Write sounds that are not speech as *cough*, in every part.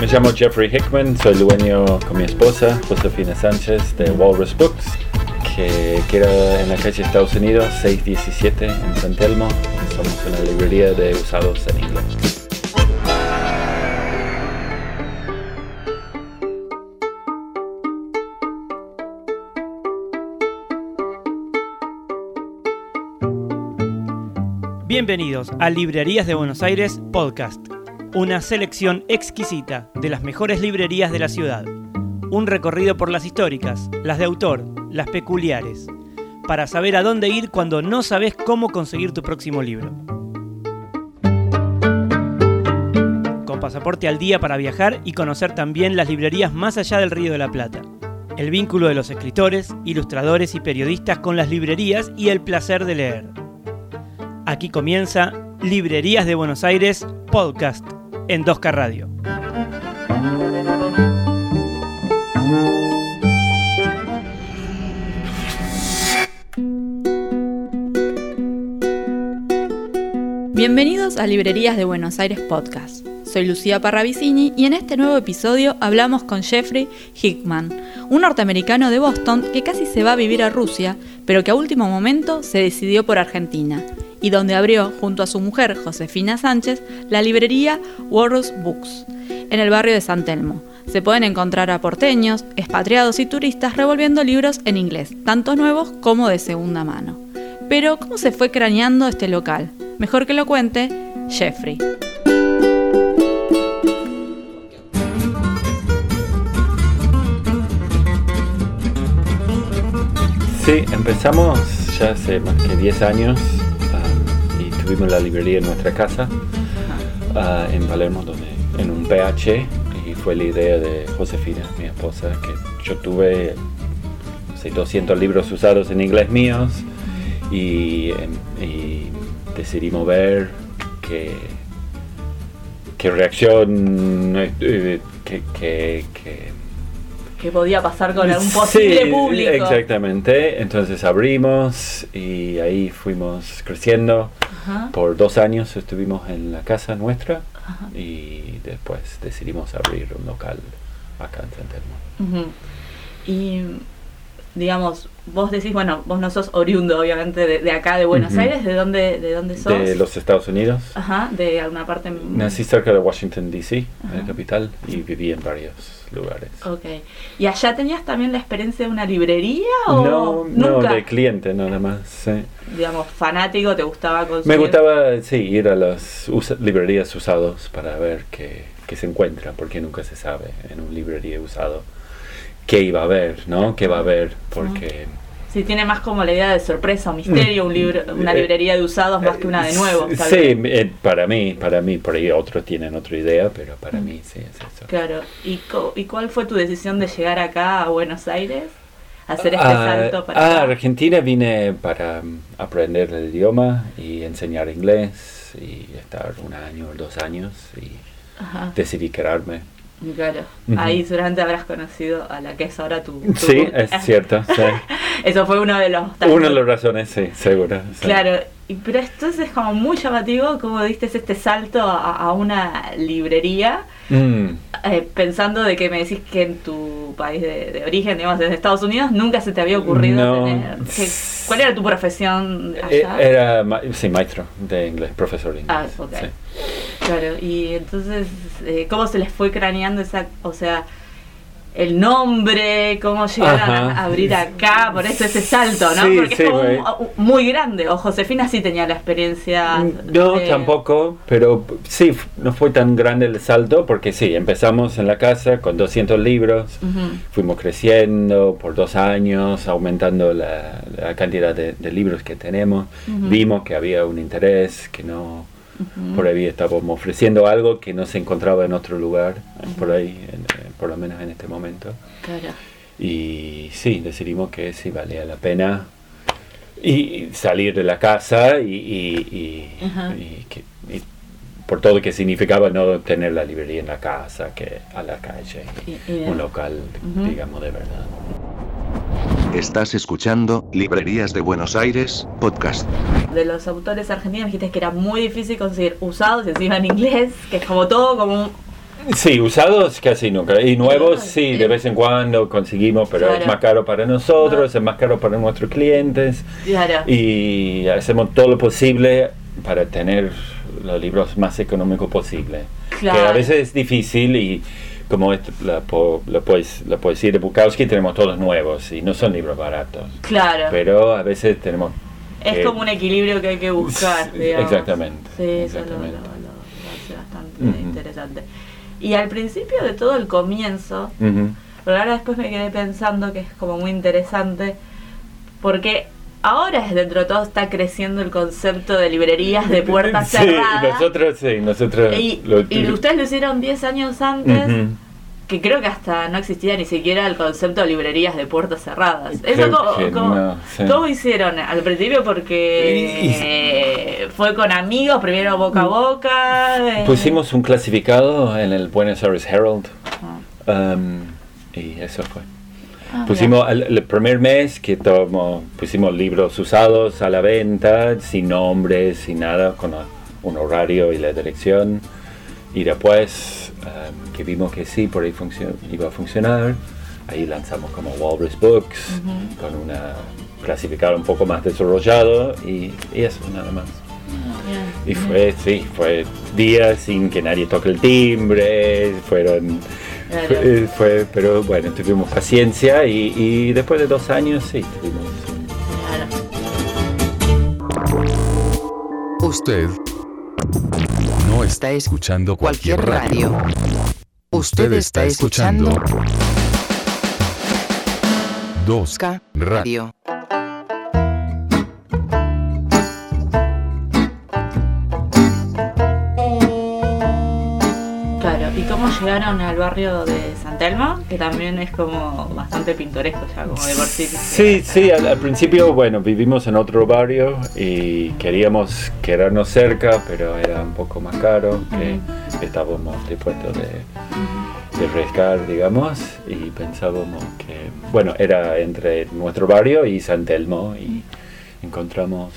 Me llamo Jeffrey Hickman, soy dueño con mi esposa, Josefina Sánchez, de Walrus Books, que queda en la calle Estados Unidos 617 en San Telmo. Somos una librería de usados en inglés. Bienvenidos a Librerías de Buenos Aires Podcast, una selección exquisita de las mejores librerías de la ciudad. Un recorrido por las históricas, las de autor, las peculiares, para saber a dónde ir cuando no sabes cómo conseguir tu próximo libro. Con pasaporte al día para viajar y conocer también las librerías más allá del Río de la Plata. El vínculo de los escritores, ilustradores y periodistas con las librerías y el placer de leer. Aquí comienza Librerías de Buenos Aires Podcast en 2K Radio. Bienvenidos a Librerías de Buenos Aires Podcast. Soy Lucía Parravicini y en este nuevo episodio hablamos con Jeffrey Hickman, un norteamericano de Boston que casi se va a vivir a Rusia, pero que a último momento se decidió por Argentina y donde abrió, junto a su mujer Josefina Sánchez, la librería Walrus Books, en el barrio de San Telmo. Se pueden encontrar a porteños, expatriados y turistas revolviendo libros en inglés, tanto nuevos como de segunda mano. Pero, ¿cómo se fue craneando este local? Mejor que lo cuente Jeffrey. Sí, empezamos ya hace más que 10 años tuvimos la librería en nuestra casa, ah, en Palermo, donde, en un PH, y fue la idea de Josefina, mi esposa, que yo tuve 200 libros usados en inglés míos y, decidimos ver qué, qué reacción, eh, eh, que, que podía pasar con algún posible público. Exactamente, entonces abrimos y ahí fuimos creciendo. Por dos años estuvimos en la casa nuestra y después decidimos abrir un local acá en San Y digamos, vos decís, bueno, vos no sos oriundo, obviamente, de, acá, de Buenos Aires, ¿de dónde, ¿de dónde sos? De los Estados Unidos. Ajá, de alguna parte. Nací cerca de Washington, D.C., la capital, y viví en varios lugares. Ok. ¿Y allá tenías también la experiencia de una librería o no, no de cliente nada más. Digamos, fanático, ¿te gustaba consumir? Me gustaba, sí, ir a las librerías usados para ver qué, qué se encuentra, porque nunca se sabe en una librería usado qué iba a haber, ¿no? ¿Qué va a haber? Porque... Sí, tiene más como la idea de sorpresa o misterio, un libro, una eh, librería de usados más que una de nuevos. Sí, eh, para mí, para mí, por ahí otros tienen otra idea, pero para mí sí es eso. Claro, ¿Y, ¿y cuál fue tu decisión de llegar acá a Buenos Aires? hacer este ah, salto para a Argentina vine para um, aprender el idioma y enseñar inglés y estar un año o dos años y decidí quedarme Claro, ahí seguramente habrás conocido a la que es ahora tu... sí, es cierto. *laughs* Eso fue uno de los... Una de las razones, sí, seguro. Claro, pero entonces es como muy llamativo como diste este salto a, una librería, mm. eh, pensando de que me decís que en tu país de, origen, digamos, desde Estados Unidos, nunca se te había ocurrido tener... ¿Cuál era tu profesión allá? Eh, era, sí, maestro de inglés, profesor de inglés. Ah, ok. Claro, y entonces, eh, ¿cómo se les fue craneando esa, o sea, el nombre, cómo llegaron a abrir acá, por eso ese salto, ¿no? Porque es como muy grande. O Josefina sí tenía la experiencia. No, tampoco, pero sí, no fue tan grande el salto porque sí, empezamos en la casa con 200 libros, fuimos creciendo por dos años, aumentando la, cantidad de, libros que tenemos, vimos que había un interés, que no por ahí estábamos ofreciendo algo que no se encontraba en otro lugar, por ahí, eh, por lo menos en este momento. Y sí, decidimos que sí valía la pena y salir de la casa y, por todo lo que significaba no tener la librería en la casa que a la calle, un local, digamos, de verdad. Estás escuchando Librerías de Buenos Aires, podcast. De los autores argentinos dijiste que era muy difícil conseguir usados, encima en inglés, que es como todo como Sí, usados casi nunca. Y nuevos, Ah, sí, sí. de vez en cuando conseguimos, pero Claro. es más caro para nosotros, es más caro para nuestros clientes. Claro. Y hacemos todo lo posible para tener los libros más económicos posible. Claro. Que a veces es difícil y como es la, po- la, poes- la poesía de Bukowski tenemos todos nuevos y no son libros baratos. Claro. Pero a veces tenemos... es como un equilibrio que hay que buscar, digamos. exactamente, Sí, eso lo, lo- hace bastante interesante. Y al principio de todo el comienzo, pero ahora después me quedé pensando que es como muy interesante, porque ahora es dentro de todo está creciendo el concepto de librerías de puertas Sí, cerradas. nosotros, sí, nosotros... Y, lo- y ustedes lo hicieron 10 años antes, que creo que hasta no existía ni siquiera el concepto de librerías de puertas cerradas. Eso cómo, que cómo- no, sí. ¿cómo hicieron? Al principio porque Y- y- eh, fue con amigos, primero boca a boca. eh, Pusimos un clasificado en el Buenos Aires Herald ah, um, y eso fue. Ah, Pusimos el, el primer mes que tomó- pusimos libros usados a la venta, sin nombres, sin nada, con a- un horario y la dirección. Y después um, que vimos que sí, por ahí iba a funcionar, ahí lanzamos como Walrus Books, Ujú. con una clasificado un poco más desarrollado y, y eso nada más. bien. Y fue, sí, fue días sin que nadie toque el timbre, fueron, Claro. fue, fue- pero bueno, tuvimos paciencia y, y después de dos años sí, tuvimos Claro. Usted no está escuchando cualquier radio. Usted está escuchando 2K Radio. Cómo llegaron al barrio de San Telmo? Que también es como bastante pintoresco ya, como de por sí. Sí, sí, al, al principio, bueno, vivimos en otro barrio y queríamos quedarnos cerca, pero era un poco más caro, que estábamos dispuestos de, de arriesgar, digamos, y pensábamos que, bueno, era entre nuestro barrio y San Telmo y encontramos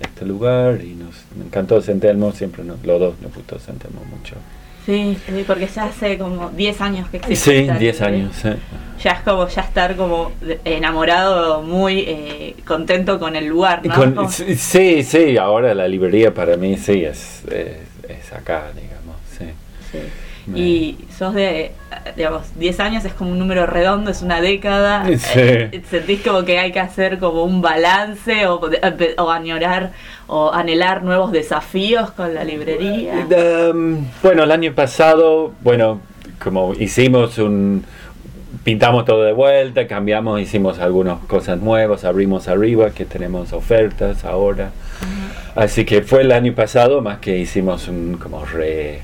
este lugar y nos encantó San Telmo, siempre nos, los dos nos gustó San Telmo mucho. Sí, sí, porque ya hace como 10 años que existe. Sí, esta 10 librería. años. eh. Ya es como ya estar como enamorado, muy eh, contento con el lugar, ¿no? Con- Como- sí, sí, ahora la librería para mí sí es, es, es acá, digamos, sí. sí. Me- Y sos de, digamos, 10 años es como un número redondo, es una década. Sí. Eh, ¿Sentís como que hay que hacer como un balance o, o añorar o anhelar nuevos desafíos con la librería? Um, bueno, el año pasado, bueno, como hicimos un... Pintamos todo de vuelta, cambiamos, hicimos algunas cosas nuevas, abrimos arriba, que tenemos ofertas ahora. Así que fue el año pasado, más que hicimos un como re...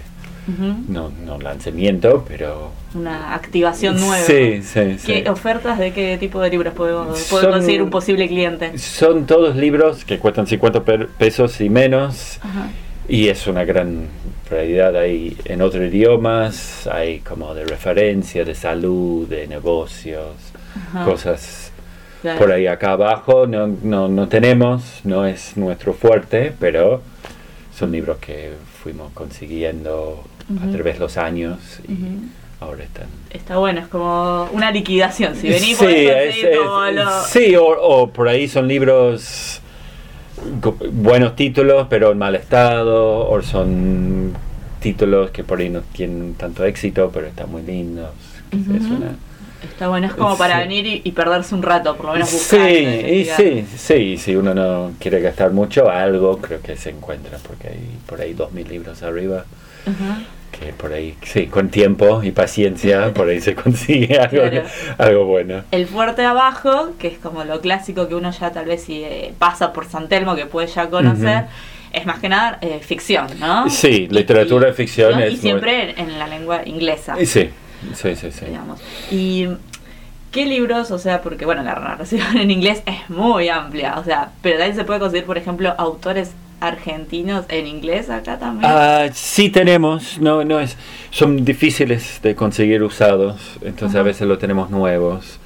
Ujú. No, no lanzamiento, pero... Una activación nueva. Sí, sí, sí. ¿Qué ofertas de qué tipo de libros podemos, puede conseguir un posible cliente? Son todos libros que cuestan 50 per- pesos y menos. Ajá. Y es una gran variedad. Hay en otros idiomas, hay como de referencia, de salud, de negocios, Ajá. cosas Claro. por ahí acá abajo. No, no, no tenemos, no es nuestro fuerte, pero son libros que fuimos consiguiendo a través de los años y. ahora están. Está bueno, es como una liquidación. Si venís, Sí, es- es- como lo- sí, o, o por ahí son libros buenos títulos pero en mal estado o son títulos que por ahí no tienen tanto éxito pero están muy lindos es Ujú. una- Está bueno, es como para Sí. venir y, y perderse un rato, por lo menos sí buscar. y investigar. sí sí si uno no quiere gastar mucho algo creo que se encuentra porque hay por ahí dos mil libros arriba. Que por ahí sí con tiempo y paciencia por ahí se consigue *laughs* algo, Claro. algo bueno El fuerte abajo, que es como lo clásico que uno ya tal vez si eh, pasa por San Telmo, que puede ya conocer, es más que nada eh, ficción, ¿no? Sí, literatura y- y ficción ¿no? es Y siempre en, en la lengua inglesa. Sí sí sí sí digamos. Y qué libros, o sea, porque bueno, la narración en inglés es muy amplia, o sea, pero también se puede conseguir, por ejemplo, autores argentinos en inglés acá también. Ah, sí tenemos, no, no es, son difíciles de conseguir usados, entonces a veces lo tenemos nuevos,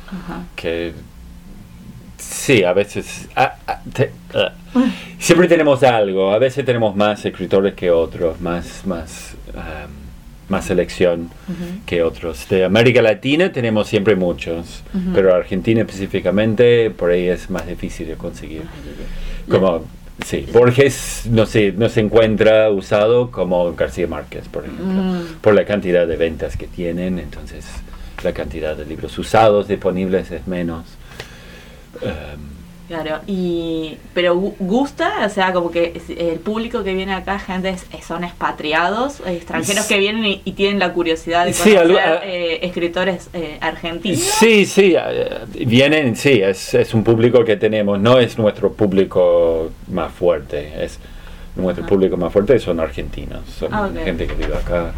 que sí, a veces, ah, ah, te- siempre tenemos algo, a veces tenemos más escritores que otros, más, más, más selección que otros. De América Latina tenemos siempre muchos, pero Argentina específicamente por ahí es más difícil de conseguir. Como, sí, Borges no se, no se encuentra usado como García Márquez, por ejemplo, Mm. por la cantidad de ventas que tienen, entonces la cantidad de libros usados disponibles es menos. Em, Claro, y pero gu- gusta, o sea, como que el público que viene acá, gente, es- son expatriados, eh, extranjeros que vienen y, y tienen la curiosidad de Sí, conocer algo- ah, eh, escritores eh, argentinos. Sí, sí, eh, vienen, sí, es, es un público que tenemos, no es nuestro público más fuerte, es nuestro Ajá. público más fuerte son argentinos, son Ah, gente que vive acá,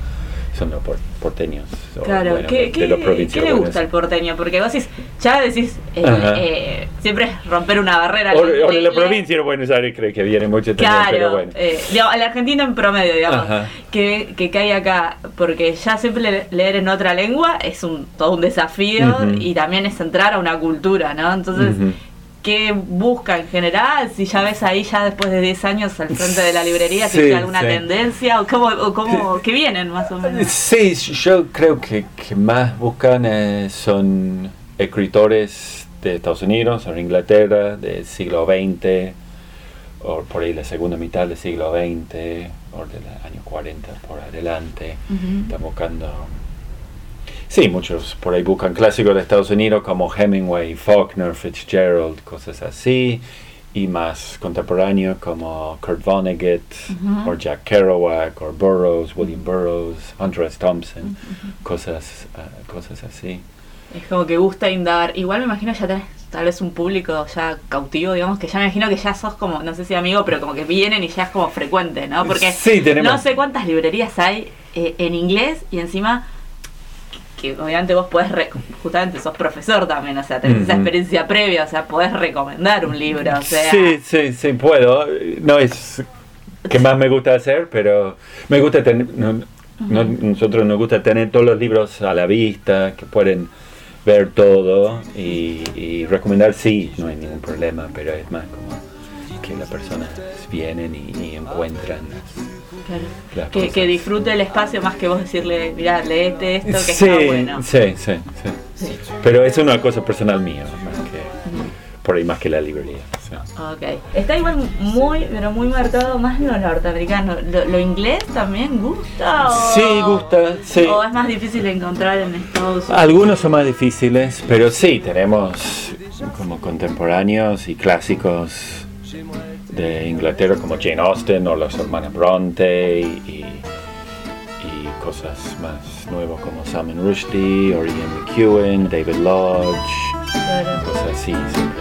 son los por- porteños. o, Claro, bueno, ¿qué, de qué- los qué provincias le gusta al porteño? Porque vos decís, ya decís, eh, eh, siempre es romper una barrera. O, o de la provincia de Buenos Aires creo que viene mucho también, Claro, pero bueno. eh, digamos, al argentino en promedio, digamos, Ajá. que, que cae acá, porque ya siempre le- leer en otra lengua es un todo un desafío y también es entrar a una cultura, ¿no? Entonces. ¿Qué busca en general? Si ya ves ahí ya después de 10 años al frente de la librería, si Sí, hay alguna sí. tendencia o cómo, o cómo que vienen más o menos. Sí, yo creo que, que más buscan eh, son escritores de Estados Unidos o Inglaterra del siglo XX o por ahí la segunda mitad del siglo XX o del año 40 por adelante. Ujú. Están buscando... Sí, muchos por ahí buscan clásicos de Estados Unidos como Hemingway, Faulkner, Fitzgerald, cosas así. Y más contemporáneos como Kurt Vonnegut, Ujú. o Jack Kerouac, o Burroughs, William Burroughs, Hunter S. Thompson, cosas, ah, cosas así. Es como que gusta indagar. Igual me imagino ya tenés tal vez un público ya cautivo, digamos, que ya me imagino que ya sos como, no sé si amigo, pero como que vienen y ya es como frecuente, ¿no? Porque Sí, tenemos- no sé cuántas librerías hay eh, en inglés y encima que obviamente vos podés, re- justamente sos profesor también, o sea, tenés esa experiencia previa, o sea, podés recomendar un libro, o sea... Sí, sí, sí, puedo. No es que más me gusta hacer, pero me gusta tener... no- no- nosotros nos gusta tener todos los libros a la vista, que pueden ver todo y, y recomendar, sí, no hay ningún problema, pero es más como que las personas vienen y, y encuentran Claro. las Que, que disfrute el espacio más que vos decirle, mirá, leete esto que sí, está bueno. sí, sí, sí. Pero es una cosa personal mía, más que, por ahí más que la librería. sí. Ok. Está igual muy, pero muy marcado más lo norteamericano. ¿Lo, lo inglés también gusta? O, Sí, gusta, sí. ¿O es más difícil encontrar en Estados Unidos? Algunos son más difíciles, pero sí, tenemos como contemporáneos y clásicos de Inglaterra como Jane Austen o las hermanas Bronte y, y- y cosas más nuevas como Salman Rushdie o Ian McEwan, David Lodge, Claro. cosas así. Siempre.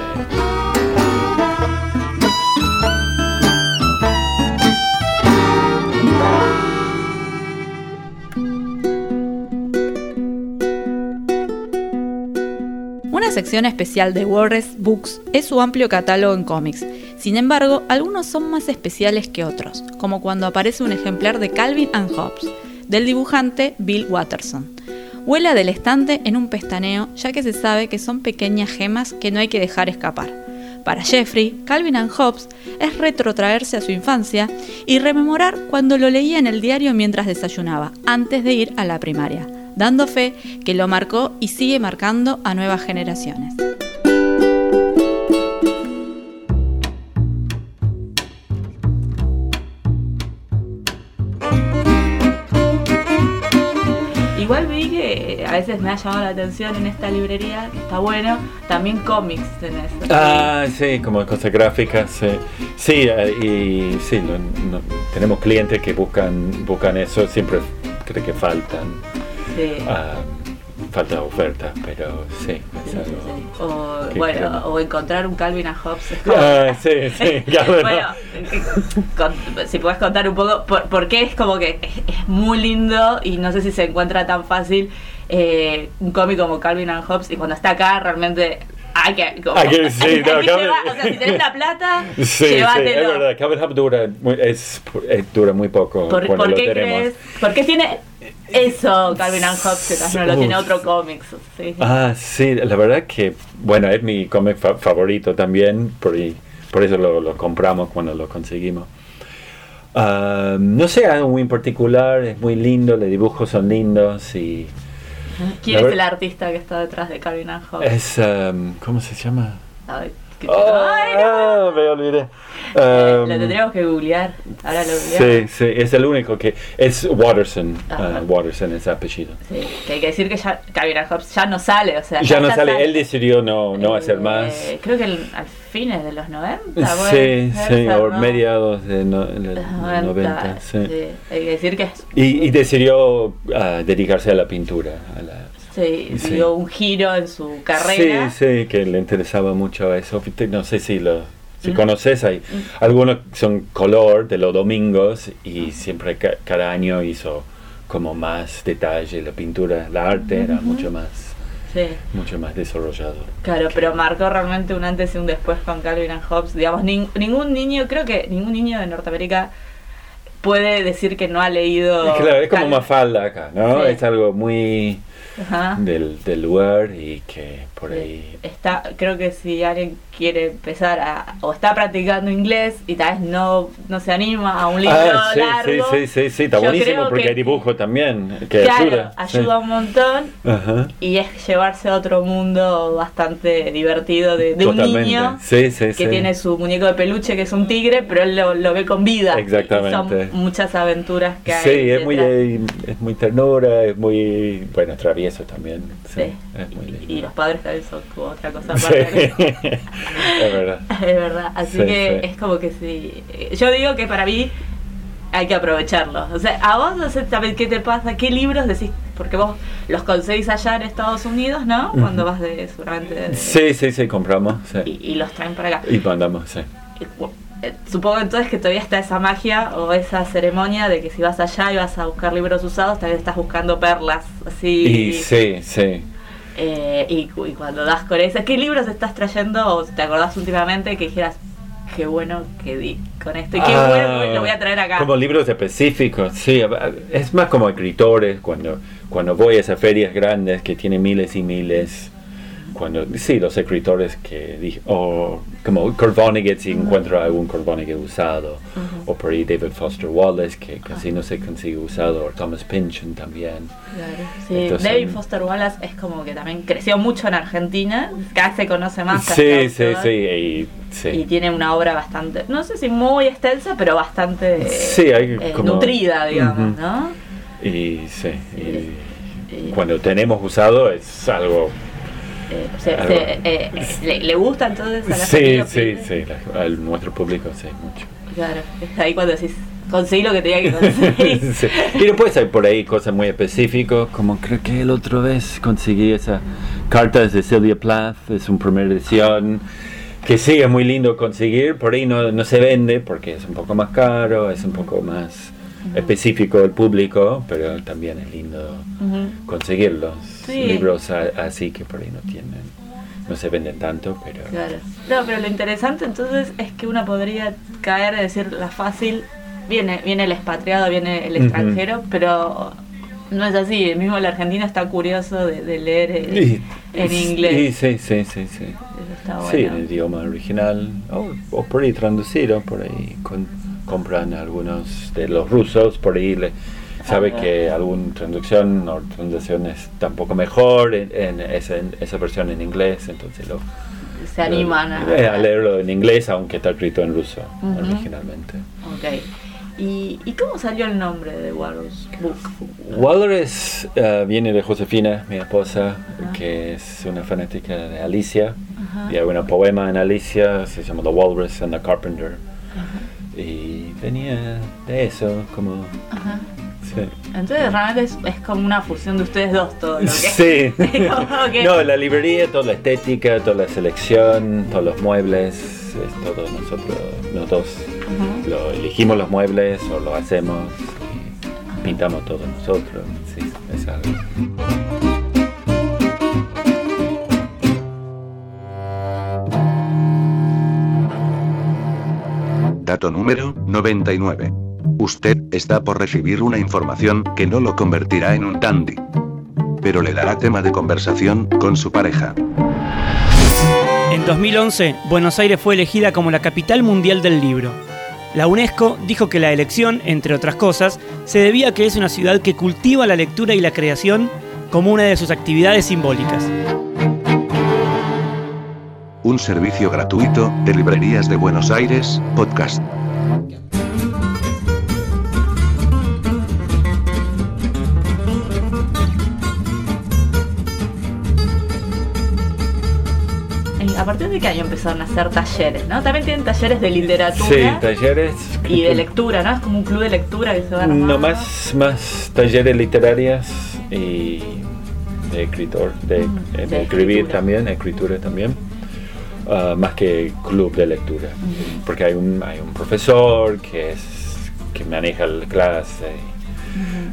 Una sección especial de Warres Books es su amplio catálogo en cómics. Sin embargo, algunos son más especiales que otros, como cuando aparece un ejemplar de Calvin and Hobbes, del dibujante Bill Watterson. Vuela del estante en un pestaneo, ya que se sabe que son pequeñas gemas que no hay que dejar escapar. Para Jeffrey, Calvin and Hobbes es retrotraerse a su infancia y rememorar cuando lo leía en el diario mientras desayunaba, antes de ir a la primaria, dando fe que lo marcó y sigue marcando a nuevas generaciones. Igual vi que a veces me ha llamado la atención en esta librería, que está bueno, también cómics tenés. Ah, sí, como cosas gráficas, sí. Sí, eh, y sí, no- no- tenemos clientes que buscan, buscan eso, siempre creo que faltan, Sí. ah, falta oferta, pero sí, es Sí, algo. sí. O, bueno, o encontrar un Calvin and Hobbes. *laughs* Ah, sí, sí, *laughs* claro, no. bueno, con- si puedes contar un poco, por, por qué es como que es, es muy lindo y no sé si se encuentra tan fácil eh, un cómic como Calvin and Hobbes y cuando está acá realmente hay que, como- Hay que- *laughs* sí, hay no, que Calvin- llevar- o sea, si tenés la plata, Sí, sí, es llévatelo. verdad, Calvin Hub dura, muy, es, es- dura muy poco ¿Por, cuando por lo qué tenemos. crees? ¿Por qué tiene eso Calvin and Hobbes no lo tiene otro cómic? Sí. Ah, sí, la verdad que, bueno, es mi cómic fa- favorito también, por, y- por eso lo, lo compramos cuando lo conseguimos. Ah, no sé, algo muy particular, es muy lindo, los dibujos son lindos y ¿Quién es el artista que está detrás de Calvin and Hobbes? es... um, ¿Cómo se llama? Ay, que- Oh, Ay, no. ah, me olvidé. Um, lo tendríamos que googlear. Ahora lo googleamos. Sí, sí, es el único que... Es Watterson. Ah, Watterson es apellido. Sí, que hay que decir que ya Calvin Hobbes ya no sale, o sea, Ya no está sale, él decidió no, no hacer Eh, más. Creo que el- al fines de los 90. Sí, sí, o ¿no? mediados de, no- de Los los 90, 90. sí. sí. Hay que decir que es- Y, y decidió ah, dedicarse a la pintura. A la, sí, Sí. dio un giro en su carrera. Sí, sí, que le interesaba mucho eso. No sé si lo si Mm. conoces, hay Mm. algunos son color de los domingos y siempre ca- cada año hizo como más detalle la pintura, la arte era mucho más Sí, mucho más desarrollado. claro, pero marcó realmente un antes y un después con Calvin and Hobbes. Digamos, nin- ningún niño, creo que ningún niño de Norteamérica puede decir que no ha leído. Claro, es como Calvin- Mafalda acá, ¿no? Sí. Es algo muy Ajá. del, del lugar y que por ahí... Está, creo que si alguien quiere empezar a, o está practicando inglés y tal vez no, no se anima a un libro Ah, sí, largo, sí, sí, sí, sí, está buenísimo porque que- hay dibujo también que claro, ayuda. ayuda, sí. un montón Ajá. y es llevarse a otro mundo bastante divertido de, de un niño Sí, que tiene su muñeco de peluche que es un tigre, pero él lo, lo ve con vida. Exactamente. Y son muchas aventuras que hay. Sí, es muy, eh, es muy ternura, es muy, bueno, travieso también. Sí, Sí. es muy lindo. Y los padres también son como otra cosa Sí, aparte. *laughs* es verdad. *laughs* Es verdad, así Sí, que sí. es como que sí. Yo digo que para mí hay que aprovecharlo. O sea, a vos no sé también qué te pasa, qué libros decís, porque vos los conseguís allá en Estados Unidos, ¿no? Cuando vas de seguramente de- Sí, sí, sí, compramos. Sí. y, y los traen para acá. Y mandamos, sí. Eh, Supongo entonces que todavía está esa magia o esa ceremonia de que si vas allá y vas a buscar libros usados, también estás buscando perlas, así. Y sí, sí. Eh, y, cu- y cuando das con eso, ¿qué libros estás trayendo o te acordás últimamente que dijeras, qué bueno que di con esto y qué Ah, bueno que lo voy a traer acá? Como libros específicos, sí. Es más como escritores, cuando, cuando voy a esas ferias grandes que tienen miles y miles. Cuando, sí, los escritores que dije, o como Kurt Vonnegut, si encuentro algún Kurt Vonnegut usado, Ujú. o por ahí David Foster Wallace, que casi no se consigue usado, o Thomas Pynchon también. Claro. Sí, Estos David son- Foster Wallace es como que también creció mucho en Argentina, cada vez se conoce más. Sí, sí, sí, y, sí. Y tiene una obra bastante, no sé si muy extensa, pero bastante Sí, hay eh, como- nutrida, digamos, Ujú. ¿no? Y sí, y Y- cuando tenemos usado es algo... Eh, se- se- eh, le, le gusta entonces a la Sí, gente sí, sí, la- a nuestro público sí, mucho. Claro, es ahí cuando decís, conseguí lo que tenía que conseguir. *laughs* Sí. Y después hay por ahí cosas muy específicas, como creo que el otra vez conseguí esa carta de Sylvia Plath, es una primera edición, que sí, es muy lindo conseguir, por ahí no, no se vende porque es un poco más caro, es un poco más específico del público, pero también es lindo Ujú. conseguir los Sí. libros a- así que por ahí no tienen, no se venden tanto, pero... Claro. No, pero lo interesante entonces es que uno podría caer y decir la fácil, viene, viene el expatriado, viene el extranjero, pero no es así. El mismo el argentino está curioso de, de leer eh, Y- en inglés. Sí, sí, sí, sí. Eso está Sí, en el idioma original, o, o por ahí traducido, por ahí con- compran algunos de los rusos, por ahí le, sabe Ah. que alguna traducción o traducción está un poco mejor en, en esa, en esa versión en inglés, entonces lo, Se animan a, eh, a leerlo en inglés, aunque está escrito en ruso Ujú. originalmente. Ok. ¿Y, ¿Y cómo salió el nombre de Warren's Book? Walrus eh, viene de Josefina, mi esposa, que es una fanática de Alicia. Y hay un poema en Alicia, se llama The Walrus and the Carpenter. Ajá. De eso, como... Ajá. Sí. Entonces realmente es, es como una fusión de ustedes dos todo lo que Sí. *laughs* *laughs* Que- No, la librería, toda la estética, toda la selección, todos los muebles, es todo nosotros, nosotros Ujú. lo elegimos los muebles o lo hacemos y pintamos todo nosotros. Sí, es algo. Dato número 99. Usted está por recibir una información que no lo convertirá en un dandy. Pero le dará tema de conversación con su pareja. En 2011, Buenos Aires fue elegida como la capital mundial del libro. La UNESCO dijo que la elección, entre otras cosas, se debía a que es una ciudad que cultiva la lectura y la creación como una de sus actividades simbólicas. Un servicio gratuito de Librerías de Buenos Aires, podcast. ¿Y ¿A partir de qué año empezaron a hacer talleres, no? También tienen talleres de literatura Sí, talleres. y de lectura, ¿no? Es como un club de lectura que se va No armando. más, más talleres literarios y de escritor, de, Mm, eh, de de escribir escritura. también, escritura también, ah, más que club de lectura, porque hay un, hay un profesor que es que maneja la clase,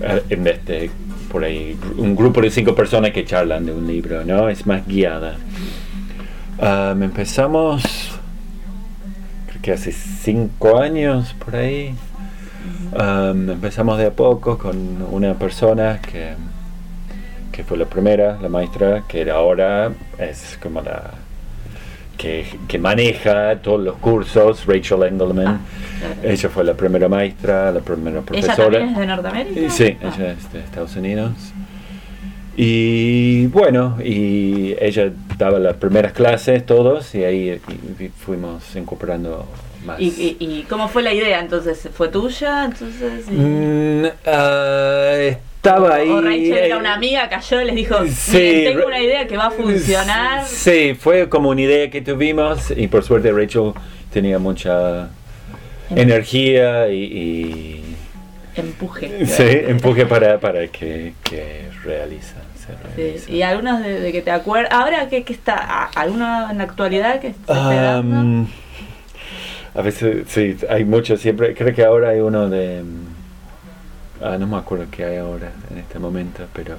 eh, en vez de por ahí un grupo de cinco personas que charlan de un libro, ¿no? Es más guiada. Ah, empezamos, creo que hace cinco años por ahí. Um, empezamos de a poco con una persona que, que fue la primera, la maestra, que ahora es como la que, que maneja todos los cursos, Rachel Engelman. Ah, claro. Ella fue la primera maestra, la primera ¿Ella profesora. también es de Norteamérica? Sí, Ah. ella es de Estados Unidos. Y bueno, y ella daba las primeras clases todos y ahí y- y fuimos incorporando más. ¿Y, cómo fue la idea entonces? ¿Fue tuya? Entonces, Mm, ah, estaba ahí. o Rachel era eh, una amiga, cayó y les dijo, Sí, "Miren, tengo una idea que va a funcionar. Sí, fue como una idea que tuvimos y por suerte Rachel tenía mucha Em- energía y, y- Empuje. sí, empuje para, para que, que realiza. Sí. Y algunos de, de que te acuerdas. Ahora, ¿qué, qué está? ¿A- ¿Alguno en la actualidad que se? Am, a veces, sí, hay muchos siempre. Creo que ahora hay uno de. Mm, ah, no me acuerdo qué hay ahora en este momento, pero.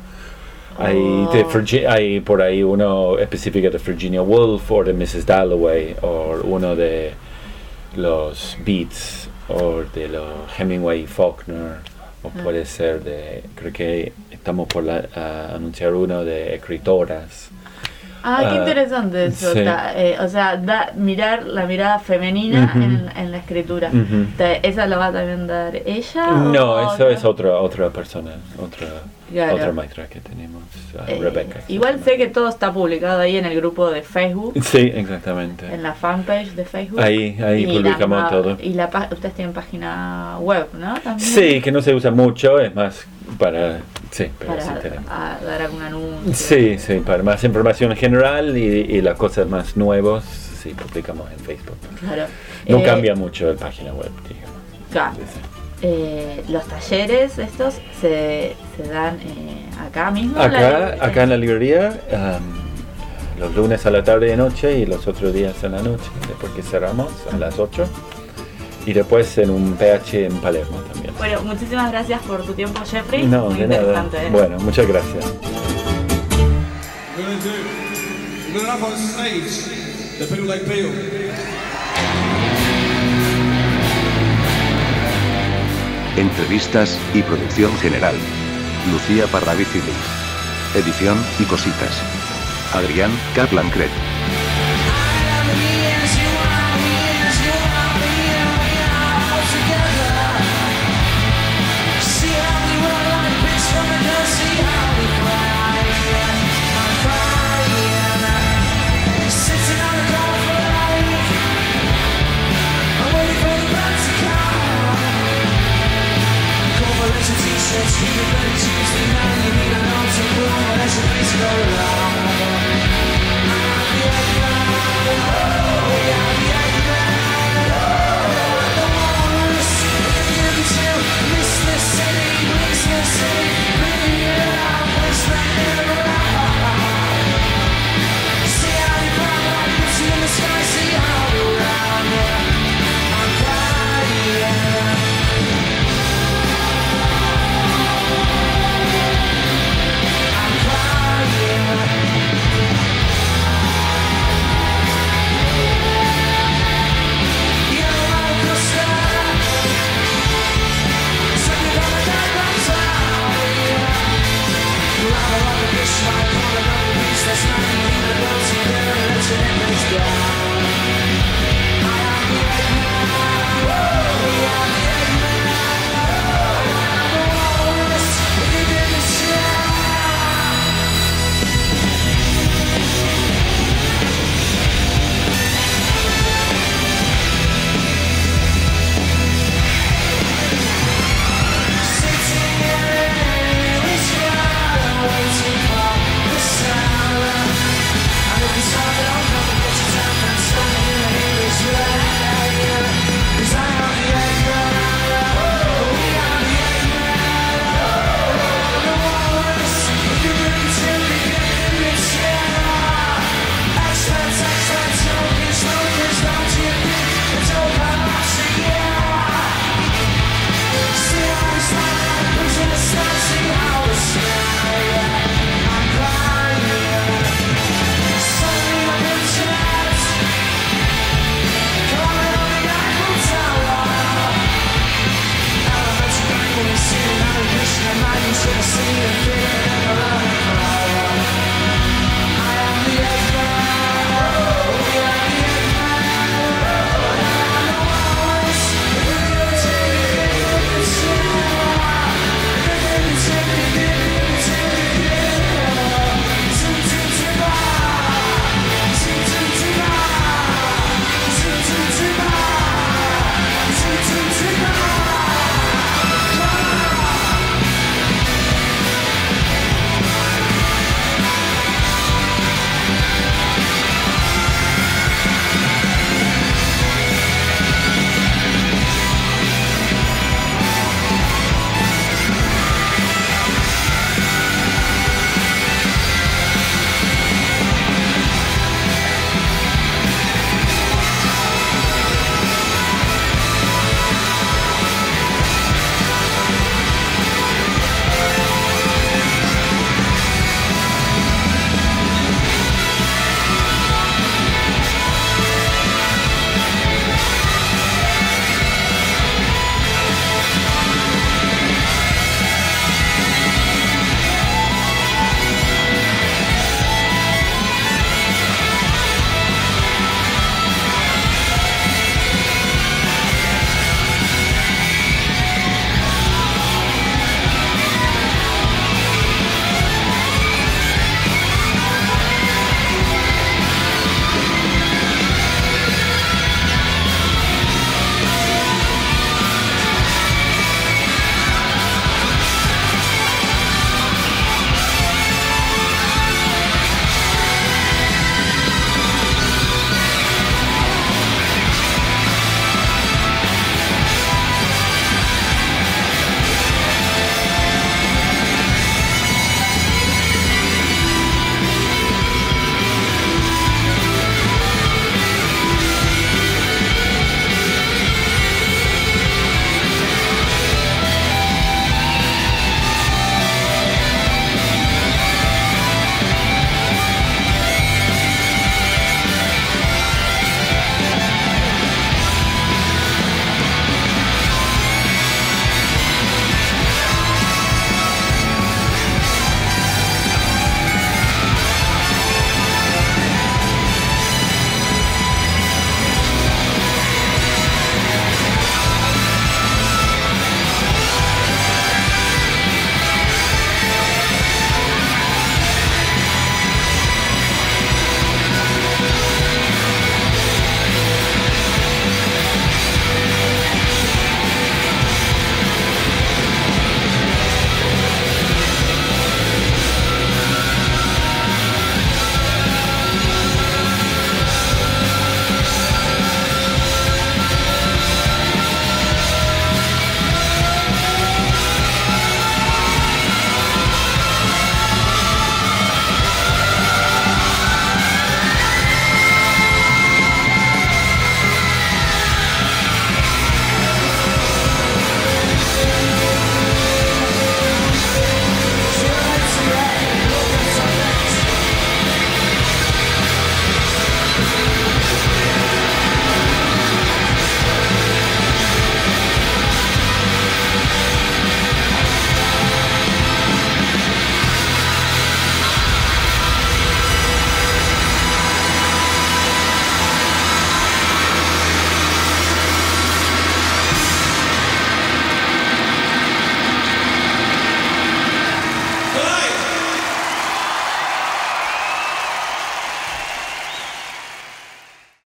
Hay, de Oh. Virgi- hay por ahí uno específico de Virginia Woolf o de Mrs. Dalloway o uno de los Beats o de los Hemingway y Faulkner o Ah. puede ser de creo que estamos por la- anunciar uno de escritoras Ah, qué ah, interesante eso. sí. ta- eh, o sea, da- mirar la mirada femenina en, en la escritura. ¿Esa la va a también dar ella? No, eso otra? es otra otra persona, otra Claro. otra maestra que tenemos, Eh, igual sé que todo está publicado ahí en el grupo de Facebook, *laughs* Sí, exactamente. en la fanpage de Facebook. Ahí ahí Y la publicamos ma- todo. Y la ustedes tienen página web, ¿no? También. Sí, que no se usa mucho, es más para sí, pero Para sí tenemos. a- dar algún anuncio. Sí, sí, para más información en general y, y las cosas más nuevas, sí, publicamos en Facebook. Claro. No Eh, cambia mucho la página web, digamos. Claro. Sí, sí. Eh, los talleres estos se, se dan eh, acá mismo. la Acá, acá en la librería, am, los lunes a la tarde y noche y los otros días en la noche, después que cerramos a las 8. Y después en un PH en Palermo también. Bueno, muchísimas gracias por tu tiempo, Jeffrey. No, Muy de nada. ¿eh? Bueno, muchas gracias. Entrevistas y producción general. Lucía Parravicini. Edición y cositas. Adrián Kaplan Cret. since you've been